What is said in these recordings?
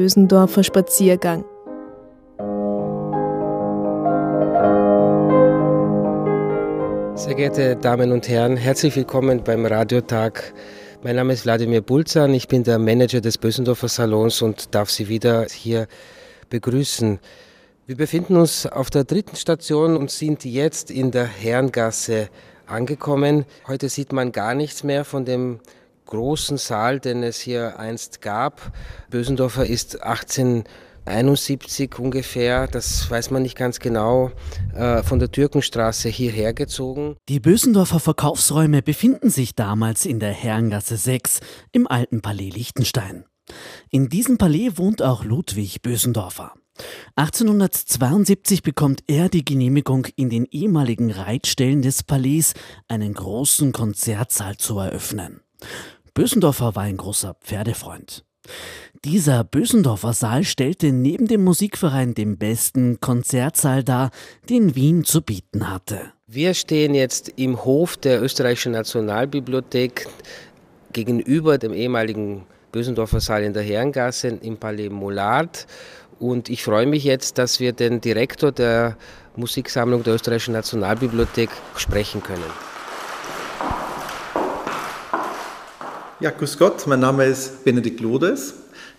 Bösendorfer Spaziergang. Sehr geehrte Damen und Herren, herzlich willkommen beim Radiotag. Mein Name ist Wladimir Bulzan, ich bin der Manager des Bösendorfer Salons und darf Sie wieder hier begrüßen. Wir befinden uns auf der dritten Station und sind jetzt in der Herrengasse angekommen. Heute sieht man gar nichts mehr von dem großen Saal, den es hier einst gab. Bösendorfer ist 18 71 ungefähr, das weiß man nicht ganz genau, äh, von der Türkenstraße hierher gezogen. Die Bösendorfer Verkaufsräume befinden sich damals in der Herrengasse 6 im alten Palais Liechtenstein. In diesem Palais wohnt auch Ludwig Bösendorfer. 1872 bekommt er die Genehmigung, in den ehemaligen Reitstellen des Palais einen großen Konzertsaal zu eröffnen. Bösendorfer war ein großer Pferdefreund. Dieser Bösendorfer Saal stellte neben dem Musikverein den besten Konzertsaal dar, den Wien zu bieten hatte. Wir stehen jetzt im Hof der Österreichischen Nationalbibliothek gegenüber dem ehemaligen Bösendorfer Saal in der Herrengasse im Palais Mollard. Und ich freue mich jetzt, dass wir den Direktor der Musiksammlung der Österreichischen Nationalbibliothek sprechen können. Ja, grüß Gott, mein Name ist Benedikt Lodes.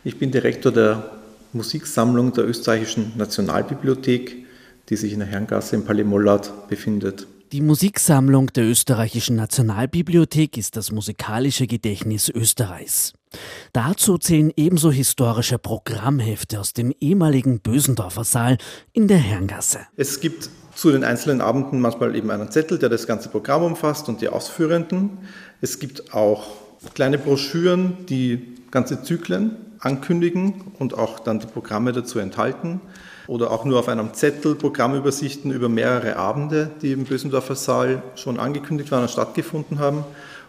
Ich bin Direktor der Musiksammlung der Österreichischen Nationalbibliothek, die sich in der Herrengasse im Palais Mollard befindet. Die Musiksammlung der Österreichischen Nationalbibliothek ist das musikalische Gedächtnis Österreichs. Dazu zählen ebenso historische Programmhefte aus dem ehemaligen Bösendorfer Saal in der Herrengasse. Es gibt zu den einzelnen Abenden manchmal eben einen Zettel, der das ganze Programm umfasst und die Ausführenden. Es gibt auch kleine Broschüren, die ganze Zyklen ankündigen und auch dann die Programme dazu enthalten. Oder auch nur auf einem Zettel Programmübersichten über mehrere Abende, die im Bösendorfer Saal schon angekündigt waren und stattgefunden haben.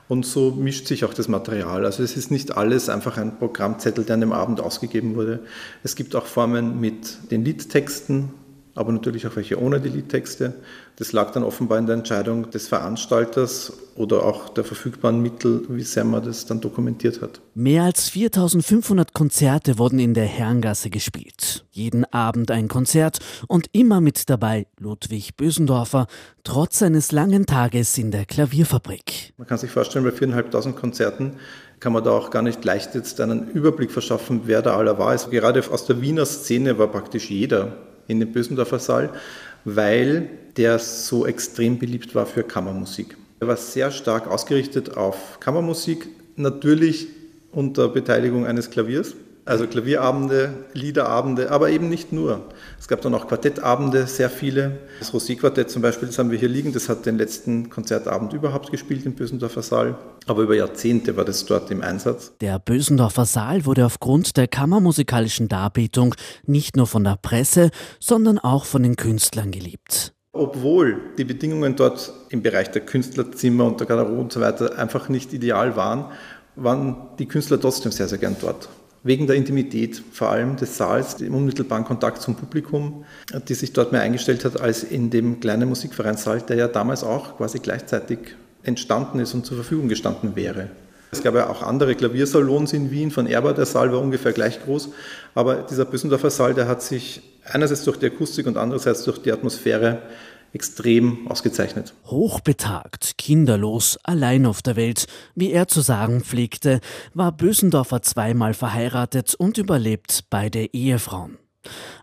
Und so mischt sich auch das Material. Also es ist nicht alles einfach ein Programmzettel, der an dem Abend ausgegeben wurde. Es gibt auch Formen mit den Liedtexten, aber natürlich auch welche ohne die Liedtexte. Das lag dann offenbar in der Entscheidung des Veranstalters oder auch der verfügbaren Mittel, wie sehr man das dann dokumentiert hat. Mehr als 4500 Konzerte wurden in der Herrengasse gespielt. Jeden Abend ein Konzert und immer mit dabei Ludwig Bösendorfer, trotz seines langen Tages in der Klavierfabrik. Man kann sich vorstellen, bei 4.500 Konzerten kann man da auch gar nicht leicht jetzt einen Überblick verschaffen, wer da aller war. Also gerade aus der Wiener Szene war praktisch jeder in dem Bösendorfer Saal, weil der so extrem beliebt war für Kammermusik. Er war sehr stark ausgerichtet auf Kammermusik, natürlich unter Beteiligung eines Klaviers. Also Klavierabende, Liederabende, aber eben nicht nur. Es gab dann auch Quartettabende, sehr viele. Das Rosé-Quartett zum Beispiel, das haben wir hier liegen, das hat den letzten Konzertabend überhaupt gespielt im Bösendorfer Saal. Aber über Jahrzehnte war das dort im Einsatz. Der Bösendorfer Saal wurde aufgrund der kammermusikalischen Darbietung nicht nur von der Presse, sondern auch von den Künstlern geliebt. Obwohl die Bedingungen dort im Bereich der Künstlerzimmer und der Garderobe und so weiter einfach nicht ideal waren, waren die Künstler trotzdem sehr, sehr gern dort wegen der Intimität, vor allem des Saals, dem unmittelbaren Kontakt zum Publikum, die sich dort mehr eingestellt hat als in dem kleinen Musikvereinssaal, der ja damals auch quasi gleichzeitig entstanden ist und zur Verfügung gestanden wäre. Es gab ja auch andere Klaviersalons in Wien, von Erber, der Saal war ungefähr gleich groß, aber dieser Büssendorfer Saal, der hat sich einerseits durch die Akustik und andererseits durch die Atmosphäre extrem ausgezeichnet. Hochbetagt, kinderlos, allein auf der Welt, wie er zu sagen pflegte, war Bösendorfer zweimal verheiratet und überlebt beide Ehefrauen.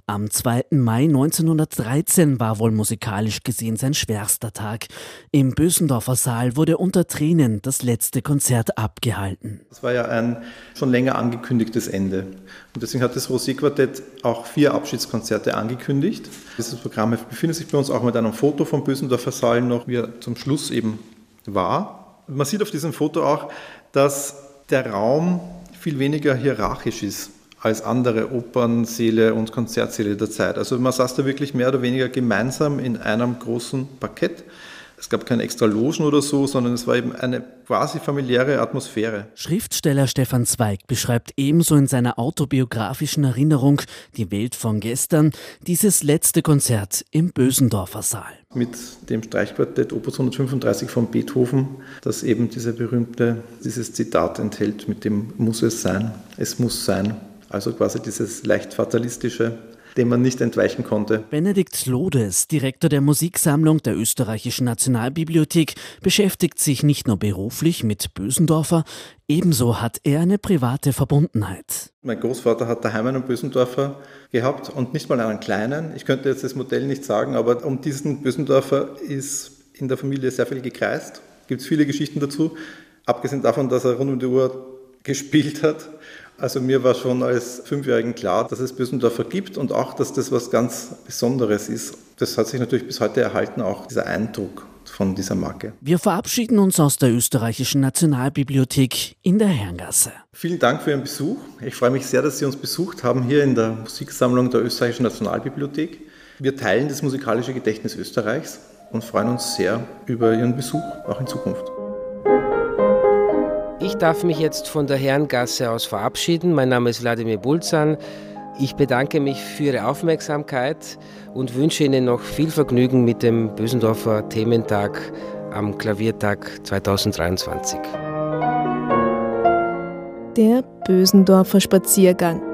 Am 2. Mai 1913 war wohl musikalisch gesehen sein schwerster Tag. Im Bösendorfer Saal wurde unter Tränen das letzte Konzert abgehalten. Es war ja ein schon länger angekündigtes Ende. Und deswegen hat das Rosé-Quartett auch vier Abschiedskonzerte angekündigt. Dieses Programm befindet sich bei uns auch mit einem Foto vom Bösendorfer Saal noch, wie er zum Schluss eben war. Man sieht auf diesem Foto auch, dass der Raum viel weniger hierarchisch ist als andere Opernsäle und Konzertsäle der Zeit. Also man saß da wirklich mehr oder weniger gemeinsam in einem großen Parkett. Es gab keine extra Logen oder so, sondern es war eben eine quasi familiäre Atmosphäre. Schriftsteller Stefan Zweig beschreibt ebenso in seiner autobiografischen Erinnerung Die Welt von gestern dieses letzte Konzert im Bösendorfer Saal. Mit dem Streichquartett Opus 135 von Beethoven, das eben diese berühmte, dieses Zitat enthält, mit dem muss es sein, es muss sein. Also quasi dieses leicht fatalistische, dem man nicht entweichen konnte. Benedikt Lodes, Direktor der Musiksammlung der Österreichischen Nationalbibliothek, beschäftigt sich nicht nur beruflich mit Bösendorfer, ebenso hat er eine private Verbundenheit. Mein Großvater hat daheim einen Bösendorfer gehabt und nicht mal einen kleinen. Ich könnte jetzt das Modell nicht sagen, aber um diesen Bösendorfer ist in der Familie sehr viel gekreist. Gibt es viele Geschichten dazu. Abgesehen davon, dass er rund um die Uhr gespielt hat also mir war schon als Fünfjährigen klar, dass es Bösendorfer gibt und auch, dass das was ganz Besonderes ist. Das hat sich natürlich bis heute erhalten, auch dieser Eindruck von dieser Marke. Wir verabschieden uns aus der österreichischen Nationalbibliothek in der Herrengasse. Vielen Dank für Ihren Besuch. Ich freue mich sehr, dass Sie uns besucht haben hier in der Musiksammlung der österreichischen Nationalbibliothek. Wir teilen das musikalische Gedächtnis Österreichs und freuen uns sehr über Ihren Besuch, auch in Zukunft. Ich darf mich jetzt von der Herrengasse aus verabschieden. Mein Name ist Wladimir Bulzan. Ich bedanke mich für Ihre Aufmerksamkeit und wünsche Ihnen noch viel Vergnügen mit dem Bösendorfer Thementag am Klaviertag 2023. Der Bösendorfer Spaziergang.